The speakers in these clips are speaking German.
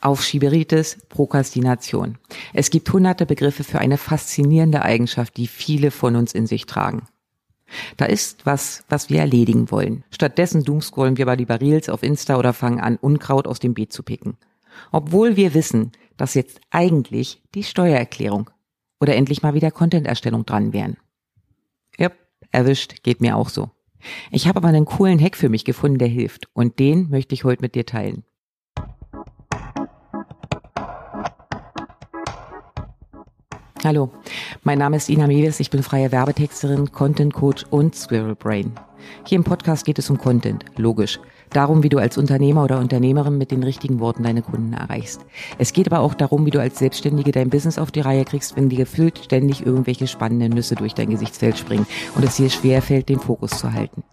Aufschieberitis, Prokrastination. Es gibt hunderte Begriffe für eine faszinierende Eigenschaft, die viele von uns in sich tragen. Da ist was, was wir erledigen wollen. Stattdessen doomscrollen wir bei lieber Reels auf Insta oder fangen an, Unkraut aus dem Beet zu picken. Obwohl wir wissen, dass jetzt eigentlich die Steuererklärung oder endlich mal wieder Content-Erstellung dran wären. Ja, erwischt, geht mir auch so. Ich habe aber einen coolen Hack für mich gefunden, der hilft und den möchte ich heute mit dir teilen. Hallo, mein Name ist Ina Mewes, ich bin freie Werbetexterin, Content Coach und Squirrel Brain. Hier im Podcast geht es um Content, logisch. Darum, wie du als Unternehmer oder Unternehmerin mit den richtigen Worten deine Kunden erreichst. Es geht aber auch darum, wie du als Selbstständige dein Business auf die Reihe kriegst, wenn dir gefühlt ständig irgendwelche spannenden Nüsse durch dein Gesichtsfeld springen und es dir schwerfällt, den Fokus zu halten.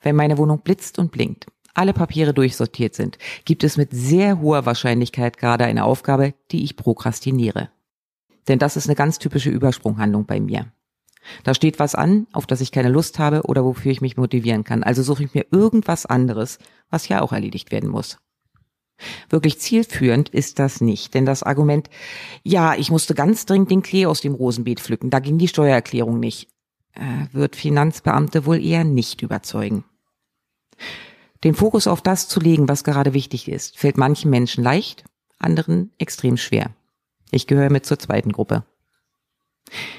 Wenn meine Wohnung blitzt und blinkt, alle Papiere durchsortiert sind, gibt es mit sehr hoher Wahrscheinlichkeit gerade eine Aufgabe, die ich prokrastiniere. Denn das ist eine ganz typische Übersprunghandlung bei mir. Da steht was an, auf das ich keine Lust habe oder wofür ich mich motivieren kann. Also suche ich mir irgendwas anderes, was ja auch erledigt werden muss. Wirklich zielführend ist das nicht, denn das Argument, ja, ich musste ganz dringend den Klee aus dem Rosenbeet pflücken, da ging die Steuererklärung nicht, äh, wird Finanzbeamte wohl eher nicht überzeugen. Den Fokus auf das zu legen, was gerade wichtig ist, fällt manchen Menschen leicht, anderen extrem schwer. Ich gehöre mit zur zweiten Gruppe.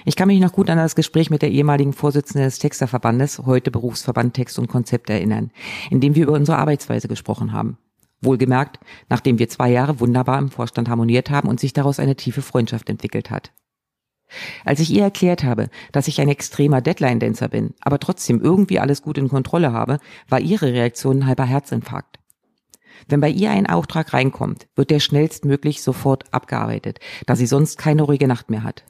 Ich kann mich noch gut an das Gespräch mit der ehemaligen Vorsitzenden des Texterverbandes, heute Berufsverband Text und Konzept erinnern, in dem wir über unsere Arbeitsweise gesprochen haben. Wohlgemerkt, nachdem wir zwei Jahre wunderbar im Vorstand harmoniert haben und sich daraus eine tiefe Freundschaft entwickelt hat. Als ich ihr erklärt habe, dass ich ein extremer Deadline-Dancer bin, aber trotzdem irgendwie alles gut in Kontrolle habe, war ihre Reaktion ein halber Herzinfarkt. Wenn bei ihr ein Auftrag reinkommt, wird der schnellstmöglich sofort abgearbeitet, da sie sonst keine ruhige Nacht mehr hat.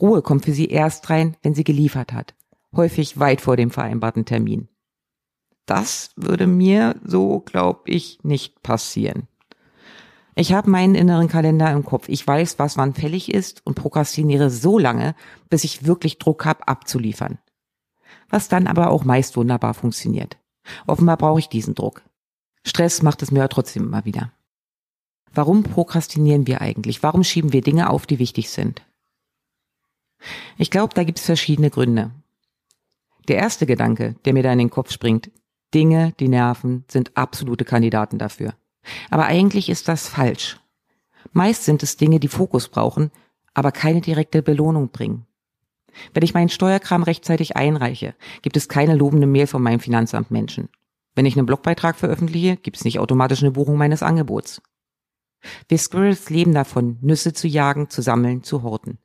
Ruhe kommt für sie erst rein, wenn sie geliefert hat, häufig weit vor dem vereinbarten Termin. Das würde mir, so glaub ich, nicht passieren. Ich habe meinen inneren Kalender im Kopf. Ich weiß, was wann fällig ist und prokrastiniere so lange, bis ich wirklich Druck habe, abzuliefern. Was dann aber auch meist wunderbar funktioniert. Offenbar brauche ich diesen Druck. Stress macht es mir aber trotzdem immer wieder. Warum prokrastinieren wir eigentlich? Warum schieben wir Dinge auf, die wichtig sind? Ich glaube, da gibt es verschiedene Gründe. Der erste Gedanke, der mir da in den Kopf springt, Dinge, die nerven, sind absolute Kandidaten dafür. Aber eigentlich ist das falsch. Meist sind es Dinge, die Fokus brauchen, aber keine direkte Belohnung bringen. Wenn ich meinen Steuerkram rechtzeitig einreiche, gibt es keine lobende Mail von meinem Finanzamt Menschen. Wenn ich einen Blogbeitrag veröffentliche, gibt es nicht automatisch eine Buchung meines Angebots. Wir Squirrels leben davon, Nüsse zu jagen, zu sammeln, zu horten.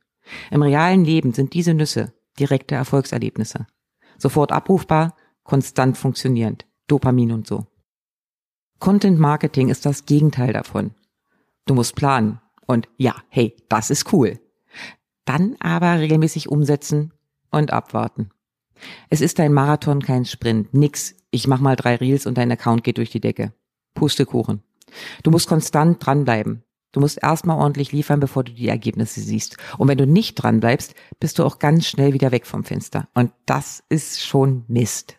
Im realen Leben sind diese Nüsse direkte Erfolgserlebnisse. Sofort abrufbar, konstant funktionierend. Dopamin und so. Content Marketing ist das Gegenteil davon. Du musst planen und ja, hey, das ist cool. Dann aber regelmäßig umsetzen und abwarten. Es ist ein Marathon, kein Sprint. Nix. Ich mach mal drei Reels und dein Account geht durch die Decke. Pustekuchen. Du musst konstant dranbleiben. Du musst erstmal ordentlich liefern, bevor du die Ergebnisse siehst. Und wenn du nicht dranbleibst, bist du auch ganz schnell wieder weg vom Fenster. Und das ist schon Mist.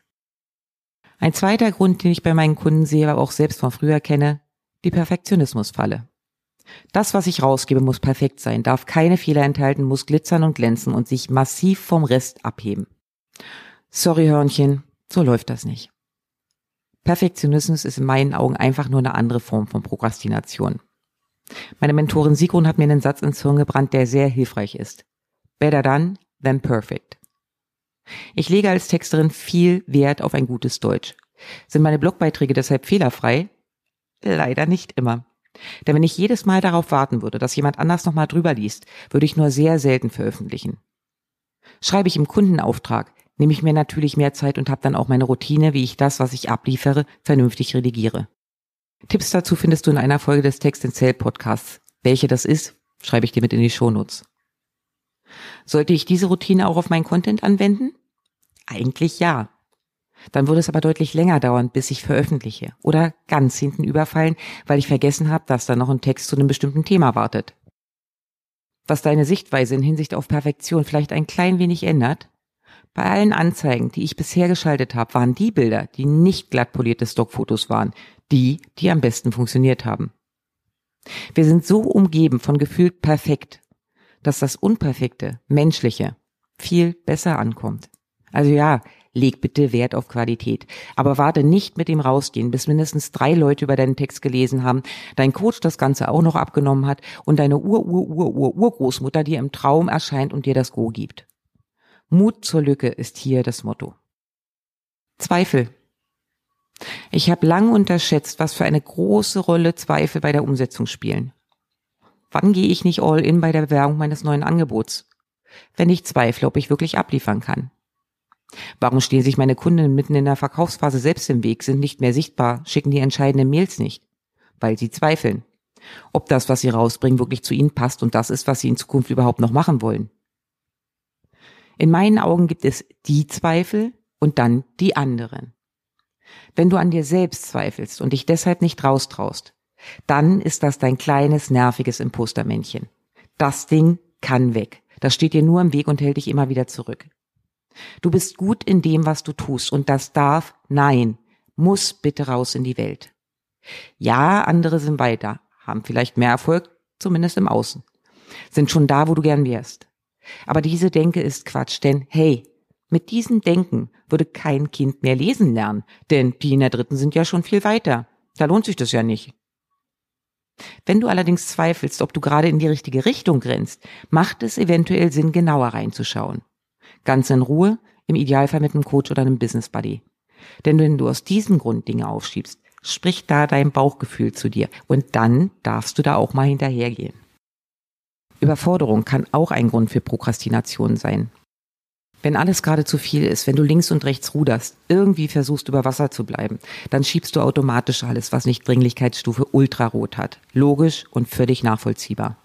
Ein zweiter Grund, den ich bei meinen Kunden sehe, aber auch selbst von früher kenne, die Perfektionismusfalle. Das, was ich rausgebe, muss perfekt sein, darf keine Fehler enthalten, muss glitzern und glänzen und sich massiv vom Rest abheben. Sorry, Hörnchen, so läuft das nicht. Perfektionismus ist in meinen Augen einfach nur eine andere Form von Prokrastination. Meine Mentorin Sigrun hat mir einen Satz ins Hirn gebrannt, der sehr hilfreich ist. Better done than perfect. Ich lege als Texterin viel Wert auf ein gutes Deutsch. Sind meine Blogbeiträge deshalb fehlerfrei? Leider nicht immer. Denn wenn ich jedes Mal darauf warten würde, dass jemand anders nochmal drüber liest, würde ich nur sehr selten veröffentlichen. Schreibe ich im Kundenauftrag, nehme ich mir natürlich mehr Zeit und habe dann auch meine Routine, wie ich das, was ich abliefere, vernünftig redigiere. Tipps dazu findest du in einer Folge des Text in Sale Podcasts. Welche das ist, schreibe ich dir mit in die Shownotes. Sollte ich diese Routine auch auf meinen Content anwenden? Eigentlich ja. Dann würde es aber deutlich länger dauern, bis ich veröffentliche oder ganz hinten überfallen, weil ich vergessen habe, dass da noch ein Text zu einem bestimmten Thema wartet. Was deine Sichtweise in Hinsicht auf Perfektion vielleicht ein klein wenig ändert, Bei allen Anzeigen, die ich bisher geschaltet habe, waren die Bilder, die nicht glatt polierte Stockfotos waren, die, die am besten funktioniert haben. Wir sind so umgeben von gefühlt perfekt, dass das Unperfekte, Menschliche, viel besser ankommt. Also ja, leg bitte Wert auf Qualität. Aber warte nicht mit dem Rausgehen, bis mindestens drei Leute über deinen Text gelesen haben, dein Coach das Ganze auch noch abgenommen hat und deine Ur-Ur-Ur-Ur-Urgroßmutter dir im Traum erscheint und dir das Go gibt. Mut zur Lücke ist hier das Motto. Zweifel. Ich habe lang unterschätzt, was für eine große Rolle Zweifel bei der Umsetzung spielen. Wann gehe ich nicht all in bei der Bewerbung meines neuen Angebots? Wenn ich zweifle, ob ich wirklich abliefern kann. Warum stehen sich meine Kunden mitten in der Verkaufsphase selbst im Weg, sind nicht mehr sichtbar, schicken die entscheidenden Mails nicht? Weil sie zweifeln. Ob das, was sie rausbringen, wirklich zu ihnen passt und das ist, was sie in Zukunft überhaupt noch machen wollen. In meinen Augen gibt es die Zweifel und dann die anderen. Wenn du an dir selbst zweifelst und dich deshalb nicht raustraust, dann ist das dein kleines, nerviges Impostermännchen. Das Ding kann weg. Das steht dir nur im Weg und hält dich immer wieder zurück. Du bist gut in dem, was du tust und das darf, nein, muss bitte raus in die Welt. Ja, andere sind weiter, haben vielleicht mehr Erfolg, zumindest im Außen, sind schon da, wo du gern wärst. Aber diese Denke ist Quatsch, denn hey, mit diesem Denken würde kein Kind mehr lesen lernen, denn die in der dritten sind ja schon viel weiter. Da lohnt sich das ja nicht. Wenn du allerdings zweifelst, ob du gerade in die richtige Richtung grenzt, macht es eventuell Sinn, genauer reinzuschauen. Ganz in Ruhe, im Idealfall mit einem Coach oder einem Business Buddy. Denn wenn du aus diesem Grund Dinge aufschiebst, spricht da dein Bauchgefühl zu dir und dann darfst du da auch mal hinterhergehen. Überforderung kann auch ein Grund für Prokrastination sein. Wenn alles gerade zu viel ist, wenn du links und rechts ruderst, irgendwie versuchst über Wasser zu bleiben, dann schiebst du automatisch alles, was nicht Dringlichkeitsstufe ultrarot hat. Logisch und völlig nachvollziehbar.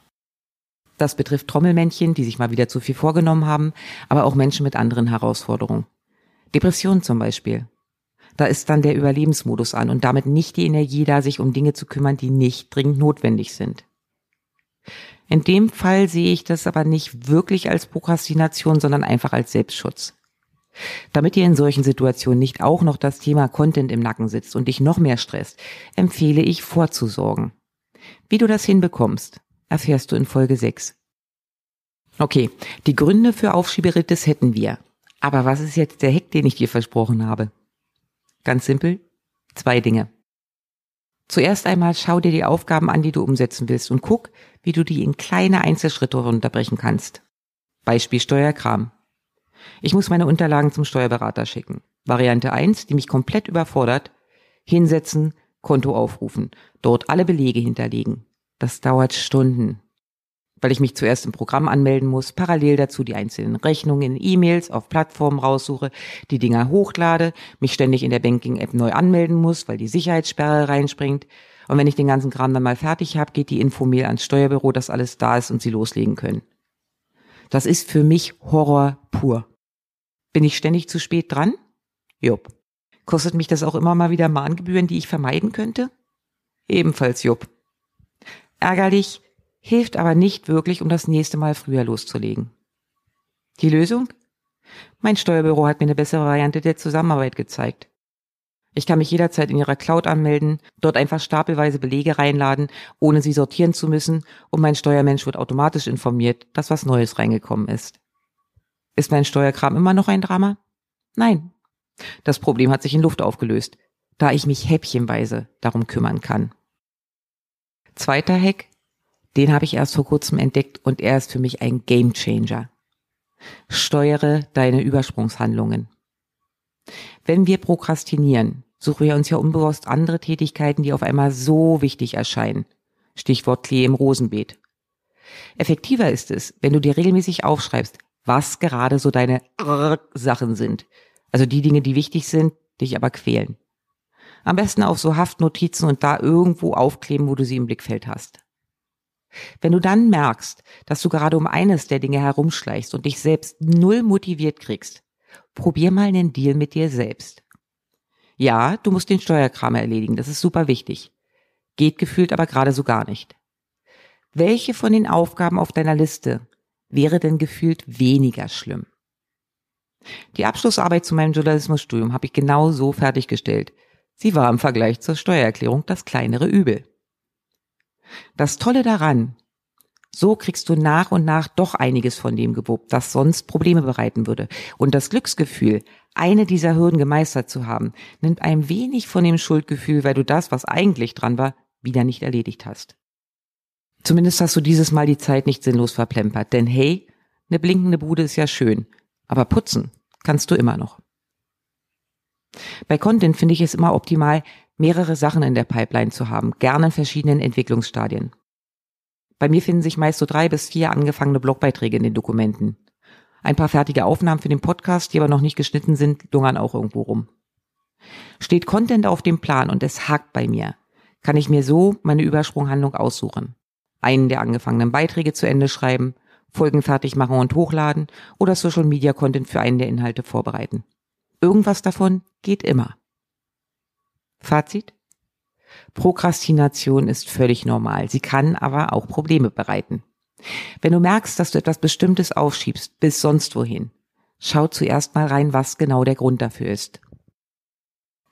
Das betrifft Trommelmännchen, die sich mal wieder zu viel vorgenommen haben, aber auch Menschen mit anderen Herausforderungen. Depression zum Beispiel. Da ist dann der Überlebensmodus an und damit nicht die Energie da, sich um Dinge zu kümmern, die nicht dringend notwendig sind. In dem Fall sehe ich das aber nicht wirklich als Prokrastination, sondern einfach als Selbstschutz. Damit dir in solchen Situationen nicht auch noch das Thema Content im Nacken sitzt und dich noch mehr stresst, empfehle ich vorzusorgen. Wie du das hinbekommst, erfährst du in Folge 6. Okay, die Gründe für Aufschieberitis hätten wir. Aber was ist jetzt der Heck, den ich dir versprochen habe? Ganz simpel, zwei Dinge. Zuerst einmal schau dir die Aufgaben an, die du umsetzen willst und guck, wie du die in kleine Einzelschritte runterbrechen kannst. Beispiel Steuerkram. Ich muss meine Unterlagen zum Steuerberater schicken. Variante 1, die mich komplett überfordert, hinsetzen, Konto aufrufen, dort alle Belege hinterlegen. Das dauert Stunden, weil ich mich zuerst im Programm anmelden muss, parallel dazu die einzelnen Rechnungen in E-Mails auf Plattformen raussuche, die Dinger hochlade, mich ständig in der Banking-App neu anmelden muss, weil die Sicherheitssperre reinspringt. Und wenn ich den ganzen Kram dann mal fertig habe, geht die Infomail ans Steuerbüro, dass alles da ist und sie loslegen können. Das ist für mich Horror pur. Bin ich ständig zu spät dran? Jupp. Kostet mich das auch immer mal wieder Mahngebühren, die ich vermeiden könnte? Ebenfalls Jupp. Ärgerlich, hilft aber nicht wirklich, um das nächste Mal früher loszulegen. Die Lösung? Mein Steuerbüro hat mir eine bessere Variante der Zusammenarbeit gezeigt. Ich kann mich jederzeit in ihrer Cloud anmelden, dort einfach stapelweise Belege reinladen, ohne sie sortieren zu müssen, und mein Steuermensch wird automatisch informiert, dass was Neues reingekommen ist. Ist mein Steuerkram immer noch ein Drama? Nein. Das Problem hat sich in Luft aufgelöst, da ich mich häppchenweise darum kümmern kann. Zweiter Hack, den habe ich erst vor kurzem entdeckt und er ist für mich ein Gamechanger. Steuere deine Übersprungshandlungen. Wenn wir prokrastinieren, suchen wir uns ja unbewusst andere Tätigkeiten, die auf einmal so wichtig erscheinen. Stichwort Klee im Rosenbeet. Effektiver ist es, wenn du dir regelmäßig aufschreibst, was gerade so deine Sachen sind. Also die Dinge, die wichtig sind, dich aber quälen. Am besten auf so Haftnotizen und da irgendwo aufkleben, wo du sie im Blickfeld hast. Wenn du dann merkst, dass du gerade um eines der Dinge herumschleichst und dich selbst null motiviert kriegst, probier mal einen Deal mit dir selbst. Ja, du musst den Steuerkram erledigen, das ist super wichtig. Geht gefühlt aber gerade so gar nicht. Welche von den Aufgaben auf deiner Liste wäre denn gefühlt weniger schlimm? Die Abschlussarbeit zu meinem Journalismusstudium habe ich genau so fertiggestellt. Sie war im Vergleich zur Steuererklärung das kleinere Übel. Das Tolle daran, so kriegst du nach und nach doch einiges von dem gewuppt, das sonst Probleme bereiten würde. Und das Glücksgefühl, eine dieser Hürden gemeistert zu haben, nimmt ein wenig von dem Schuldgefühl, weil du das, was eigentlich dran war, wieder nicht erledigt hast. Zumindest hast du dieses Mal die Zeit nicht sinnlos verplempert, denn hey, eine blinkende Bude ist ja schön, aber putzen kannst du immer noch. Bei Content finde ich es immer optimal, mehrere Sachen in der Pipeline zu haben, gerne in verschiedenen Entwicklungsstadien. Bei mir finden sich meist so drei bis vier angefangene Blogbeiträge in den Dokumenten. Ein paar fertige Aufnahmen für den Podcast, die aber noch nicht geschnitten sind, lungern auch irgendwo rum. Steht Content auf dem Plan und es hakt bei mir, kann ich mir so meine Übersprunghandlung aussuchen. Einen der angefangenen Beiträge zu Ende schreiben, Folgen fertig machen und hochladen oder Social Media Content für einen der Inhalte vorbereiten. Irgendwas davon geht immer. Fazit? Prokrastination ist völlig normal. Sie kann aber auch Probleme bereiten. Wenn du merkst, dass du etwas Bestimmtes aufschiebst bis sonst wohin, schau zuerst mal rein, was genau der Grund dafür ist.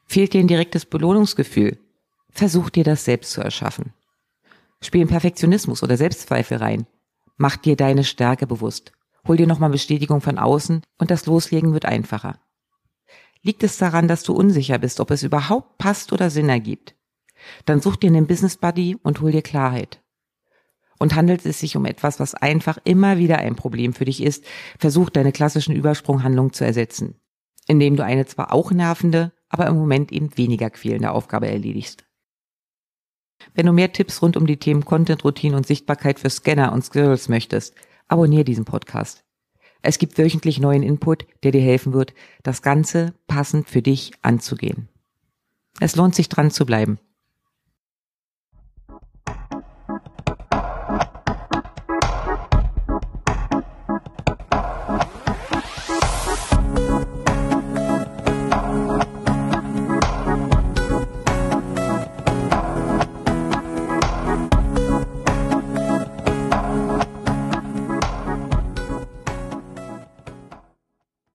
Fehlt dir ein direktes Belohnungsgefühl? Versuch dir das selbst zu erschaffen. Spiel in Perfektionismus oder Selbstzweifel rein. Mach dir deine Stärke bewusst. Hol dir nochmal Bestätigung von außen und das Loslegen wird einfacher. Liegt es daran, dass du unsicher bist, ob es überhaupt passt oder Sinn ergibt? Dann such dir einen Business Buddy und hol dir Klarheit. Und handelt es sich um etwas, was einfach immer wieder ein Problem für dich ist, versuch deine klassischen Übersprunghandlungen zu ersetzen, indem du eine zwar auch nervende, aber im Moment eben weniger quälende Aufgabe erledigst. Wenn du mehr Tipps rund um die Themen Content, Routine und Sichtbarkeit für Scanner und Skills möchtest, abonniere diesen Podcast. Es gibt wöchentlich neuen Input, der dir helfen wird, das Ganze passend für dich anzugehen. Es lohnt sich dran zu bleiben.